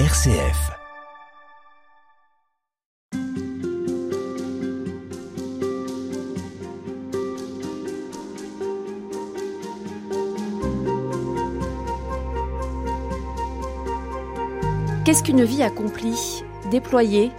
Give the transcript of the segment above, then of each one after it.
RCF. Qu'est-ce qu'une vie accomplie, déployée,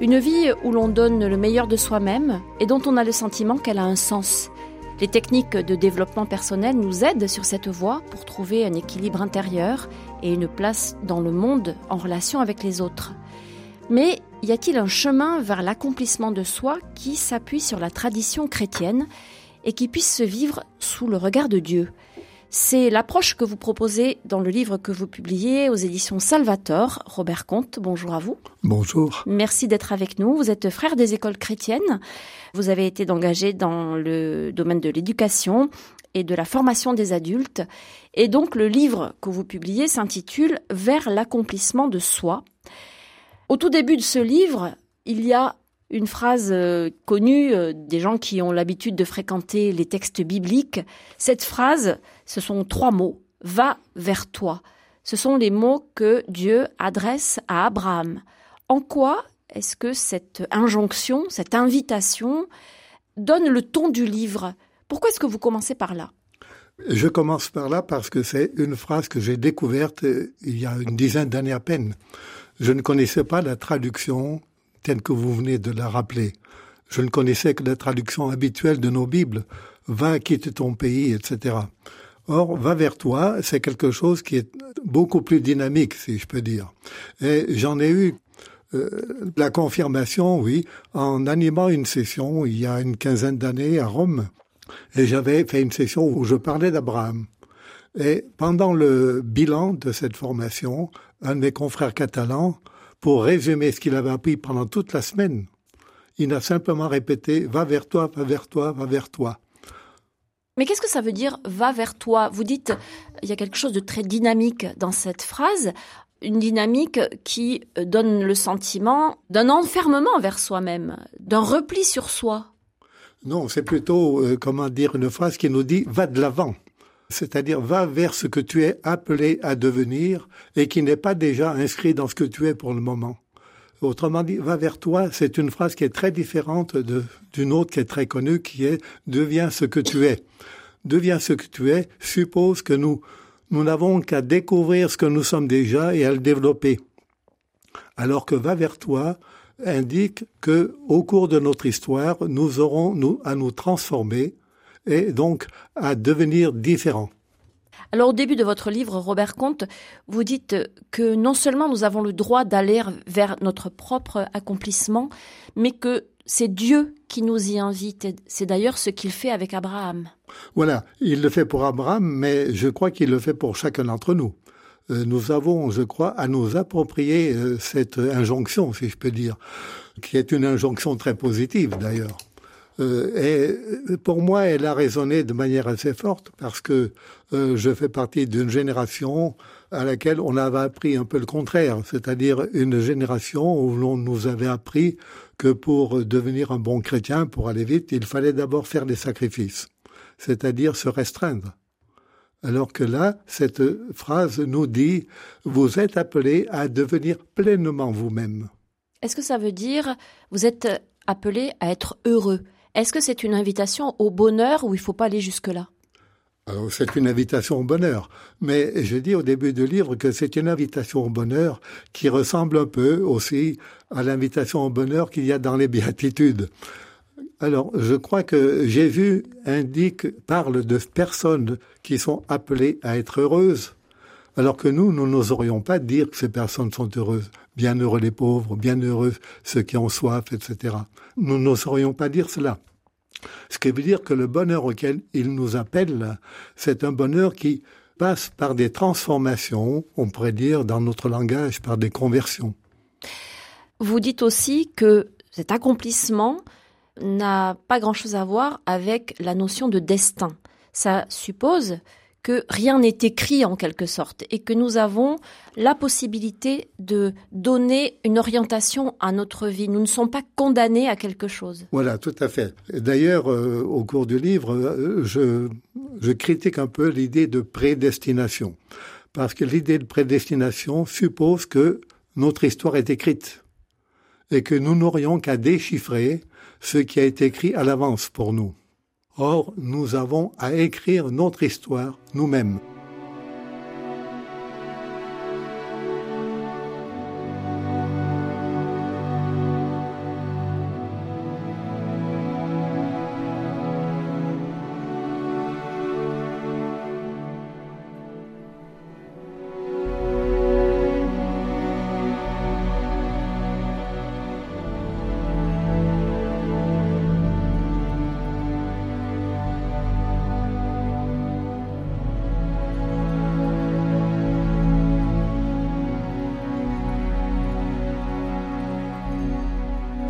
une vie où l'on donne le meilleur de soi-même et dont on a le sentiment qu'elle a un sens? Les techniques de développement personnel nous aident sur cette voie pour trouver un équilibre intérieur et une place dans le monde en relation avec les autres. Mais y a-t-il un chemin vers l'accomplissement de soi qui s'appuie sur la tradition chrétienne et qui puisse se vivre sous le regard de Dieu? C'est l'approche que vous proposez dans le livre que vous publiez aux éditions Salvator. Robert Comte, bonjour à vous. Bonjour. Merci d'être avec nous. Vous êtes frère des écoles chrétiennes. Vous avez été engagé dans le domaine de l'éducation et de la formation des adultes. Et donc le livre que vous publiez s'intitule Vers l'accomplissement de soi. Au tout début de ce livre, il y a une phrase euh, connue euh, des gens qui ont l'habitude de fréquenter les textes bibliques. Cette phrase, ce sont trois mots. Va vers toi. Ce sont les mots que Dieu adresse à Abraham. En quoi est-ce que cette injonction, cette invitation donne le ton du livre? Pourquoi est-ce que vous commencez par là? Je commence par là parce que c'est une phrase que j'ai découverte euh, il y a une dizaine d'années à peine. Je ne connaissais pas la traduction telle que vous venez de la rappeler. Je ne connaissais que la traduction habituelle de nos Bibles. Va, quitte ton pays, etc. Or, va vers toi, c'est quelque chose qui est beaucoup plus dynamique, si je peux dire. Et j'en ai eu euh, la confirmation, oui, en animant une session il y a une quinzaine d'années à Rome. Et j'avais fait une session où je parlais d'Abraham. Et pendant le bilan de cette formation, un de mes confrères catalans pour résumer ce qu'il avait appris pendant toute la semaine, il a simplement répété ⁇ Va vers toi, va vers toi, va vers toi ⁇ mais qu'est-ce que ça veut dire va vers toi? Vous dites, il y a quelque chose de très dynamique dans cette phrase, une dynamique qui donne le sentiment d'un enfermement vers soi-même, d'un repli sur soi. Non, c'est plutôt, euh, comment dire, une phrase qui nous dit va de l'avant c'est-à-dire va vers ce que tu es appelé à devenir et qui n'est pas déjà inscrit dans ce que tu es pour le moment. Autrement dit, va vers toi, c'est une phrase qui est très différente d'une autre qui est très connue, qui est deviens ce que tu es. Deviens ce que tu es suppose que nous, nous n'avons qu'à découvrir ce que nous sommes déjà et à le développer. Alors que va vers toi indique que, au cours de notre histoire, nous aurons à nous transformer, et donc à devenir différent. Alors au début de votre livre, Robert Comte, vous dites que non seulement nous avons le droit d'aller vers notre propre accomplissement, mais que c'est Dieu qui nous y invite. C'est d'ailleurs ce qu'il fait avec Abraham. Voilà, il le fait pour Abraham, mais je crois qu'il le fait pour chacun d'entre nous. Euh, nous avons, je crois, à nous approprier euh, cette injonction, si je peux dire, qui est une injonction très positive d'ailleurs. Euh, euh, pour moi, elle a résonné de manière assez forte parce que euh, je fais partie d'une génération à laquelle on avait appris un peu le contraire, c'est-à-dire une génération où l'on nous avait appris que pour devenir un bon chrétien, pour aller vite, il fallait d'abord faire des sacrifices, c'est-à-dire se restreindre. Alors que là, cette phrase nous dit, vous êtes appelé à devenir pleinement vous-même. Est-ce que ça veut dire, vous êtes appelé à être heureux? Est-ce que c'est une invitation au bonheur ou il faut pas aller jusque-là? Alors, c'est une invitation au bonheur. Mais je dis au début du livre que c'est une invitation au bonheur qui ressemble un peu aussi à l'invitation au bonheur qu'il y a dans les béatitudes. Alors, je crois que Jésus indique, parle de personnes qui sont appelées à être heureuses, alors que nous, nous n'oserions pas dire que ces personnes sont heureuses. Bienheureux les pauvres, bienheureux ceux qui ont soif, etc. Nous n'oserions pas dire cela. Ce qui veut dire que le bonheur auquel il nous appelle, c'est un bonheur qui passe par des transformations, on pourrait dire dans notre langage, par des conversions. Vous dites aussi que cet accomplissement n'a pas grand-chose à voir avec la notion de destin. Ça suppose que rien n'est écrit en quelque sorte et que nous avons la possibilité de donner une orientation à notre vie. Nous ne sommes pas condamnés à quelque chose. Voilà, tout à fait. D'ailleurs, euh, au cours du livre, euh, je, je critique un peu l'idée de prédestination. Parce que l'idée de prédestination suppose que notre histoire est écrite et que nous n'aurions qu'à déchiffrer ce qui a été écrit à l'avance pour nous. Or, nous avons à écrire notre histoire nous-mêmes.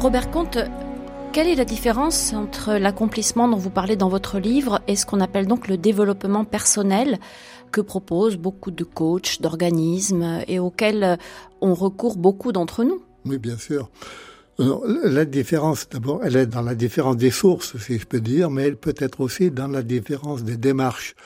Robert Comte, quelle est la différence entre l'accomplissement dont vous parlez dans votre livre et ce qu'on appelle donc le développement personnel que proposent beaucoup de coachs, d'organismes et auxquels on recourt beaucoup d'entre nous? Oui, bien sûr. La différence, d'abord, elle est dans la différence des sources, si je peux dire, mais elle peut être aussi dans la différence des démarches.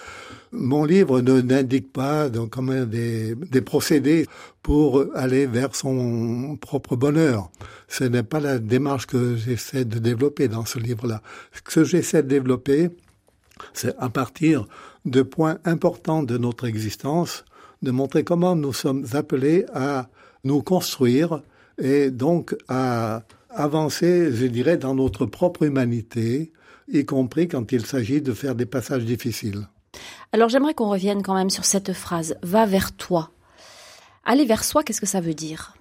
Mon livre ne n'indique pas donc comme des, des procédés pour aller vers son propre bonheur. Ce n'est pas la démarche que j'essaie de développer dans ce livre-là. Ce que j'essaie de développer, c'est à partir de points importants de notre existence, de montrer comment nous sommes appelés à nous construire et donc à avancer, je dirais, dans notre propre humanité, y compris quand il s'agit de faire des passages difficiles. Alors j'aimerais qu'on revienne quand même sur cette phrase va vers toi. Aller vers soi, qu'est-ce que ça veut dire?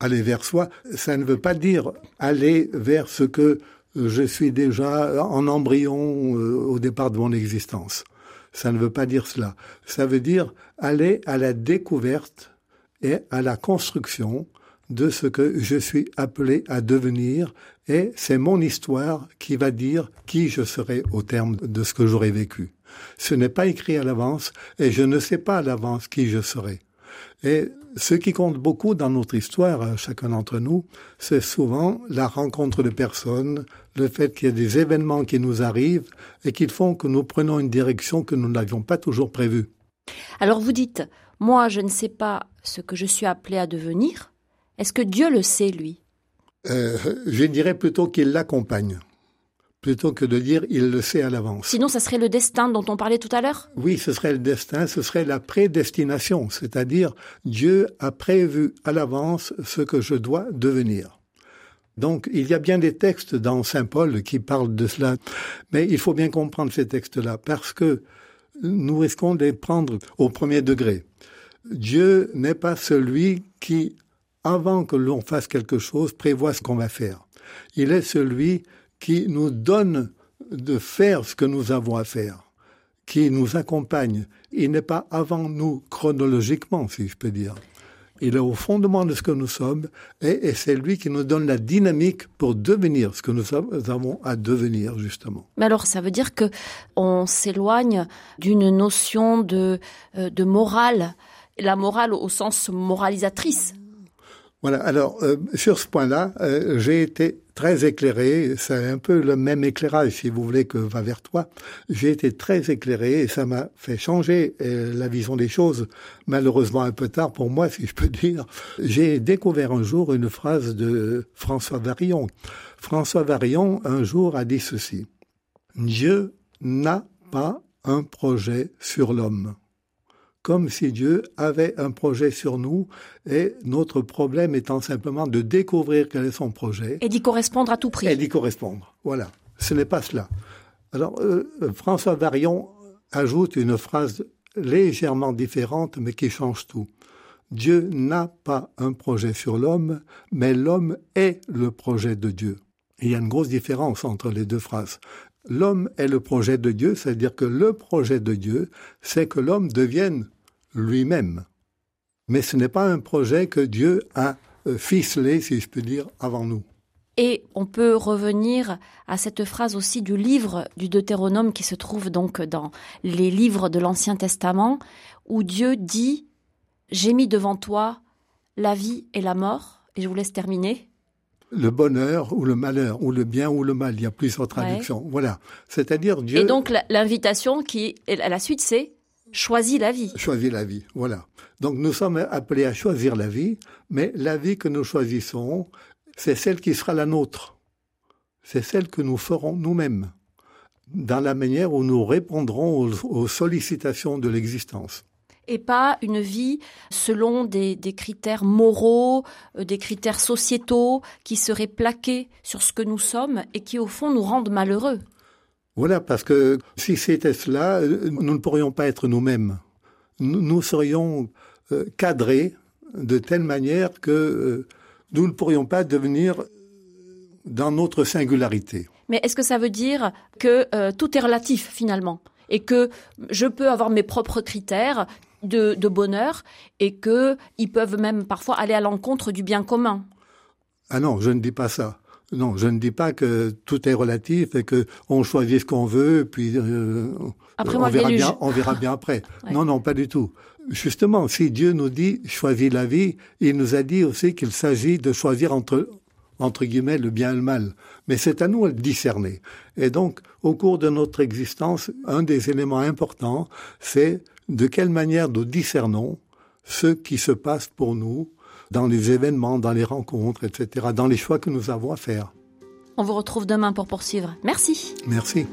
Aller vers soi, ça ne veut pas dire aller vers ce que je suis déjà en embryon euh, au départ de mon existence. Ça ne veut pas dire cela. Ça veut dire aller à la découverte et à la construction de ce que je suis appelé à devenir et c'est mon histoire qui va dire qui je serai au terme de ce que j'aurai vécu. Ce n'est pas écrit à l'avance et je ne sais pas à l'avance qui je serai. Et ce qui compte beaucoup dans notre histoire, chacun d'entre nous, c'est souvent la rencontre de personnes, le fait qu'il y ait des événements qui nous arrivent et qui font que nous prenons une direction que nous n'avions pas toujours prévue. Alors vous dites, moi je ne sais pas ce que je suis appelé à devenir. Est-ce que Dieu le sait, lui? Euh, Je dirais plutôt qu'il l'accompagne plutôt que de dire il le sait à l'avance. Sinon, ça serait le destin dont on parlait tout à l'heure? Oui, ce serait le destin, ce serait la prédestination, c'est-à-dire Dieu a prévu à l'avance ce que je dois devenir. Donc, il y a bien des textes dans Saint Paul qui parlent de cela, mais il faut bien comprendre ces textes-là, parce que nous risquons de les prendre au premier degré. Dieu n'est pas celui qui, avant que l'on fasse quelque chose, prévoit ce qu'on va faire. Il est celui qui nous donne de faire ce que nous avons à faire, qui nous accompagne. Il n'est pas avant nous chronologiquement, si je peux dire. Il est au fondement de ce que nous sommes et, c'est lui qui nous donne la dynamique pour devenir ce que nous avons à devenir justement. Mais alors ça veut dire que on s'éloigne d'une notion de, euh, de morale, la morale au sens moralisatrice. Voilà. Alors euh, sur ce point-là, euh, j'ai été très éclairé. C'est un peu le même éclairage, si vous voulez, que va vers toi. J'ai été très éclairé et ça m'a fait changer euh, la vision des choses. Malheureusement un peu tard pour moi, si je peux dire. J'ai découvert un jour une phrase de François Varillon. François Varillon un jour a dit ceci. Dieu n'a pas un projet sur l'homme comme si Dieu avait un projet sur nous et notre problème étant simplement de découvrir quel est son projet. Et d'y correspondre à tout prix. Et d'y correspondre. Voilà. Ce n'est pas cela. Alors, euh, François Varion ajoute une phrase légèrement différente, mais qui change tout. Dieu n'a pas un projet sur l'homme, mais l'homme est le projet de Dieu. il y a une grosse différence entre les deux phrases. L'homme est le projet de Dieu, c'est-à-dire que le projet de Dieu, c'est que l'homme devienne lui-même. Mais ce n'est pas un projet que Dieu a euh, ficelé, si je peux dire, avant nous. Et on peut revenir à cette phrase aussi du livre du Deutéronome qui se trouve donc dans les livres de l'Ancien Testament, où Dieu dit J'ai mis devant toi la vie et la mort. Et je vous laisse terminer. Le bonheur ou le malheur, ou le bien ou le mal, il y a plusieurs traductions. Voilà. C'est-à-dire Dieu. Et donc l'invitation qui, à la suite, c'est choisit la vie. Choisit la vie, voilà. Donc nous sommes appelés à choisir la vie, mais la vie que nous choisissons, c'est celle qui sera la nôtre. C'est celle que nous ferons nous-mêmes, dans la manière où nous répondrons aux, aux sollicitations de l'existence et pas une vie selon des, des, critères moraux, euh, des critères sociétaux qui seraient plaqués sur ce que nous sommes et qui au fond nous rendent malheureux. Voilà, parce que si c'était cela, euh, nous ne pourrions pas être nous-mêmes. Nous, nous, serions euh, cadrés de telle manière que euh, nous ne pourrions pas devenir dans notre singularité. Mais est-ce que ça veut dire que euh, tout est relatif finalement? Et que je peux avoir mes propres critères de, de bonheur et que ils peuvent même parfois aller à l'encontre du bien commun? Ah non, je ne dis pas ça. Non, je ne dis pas que tout est relatif et que on choisit ce qu'on veut, puis euh, après, on, moi, verra bien, on verra bien après. Ouais. Non, non, pas du tout. Justement, si Dieu nous dit choisis la vie, il nous a dit aussi qu'il s'agit de choisir entre entre guillemets le bien et le mal. Mais c'est à nous de discerner. Et donc, au cours de notre existence, un des éléments importants, c'est de quelle manière nous discernons ce qui se passe pour nous dans les événements, dans les rencontres, etc., dans les choix que nous avons à faire. On vous retrouve demain pour poursuivre. Merci. Merci.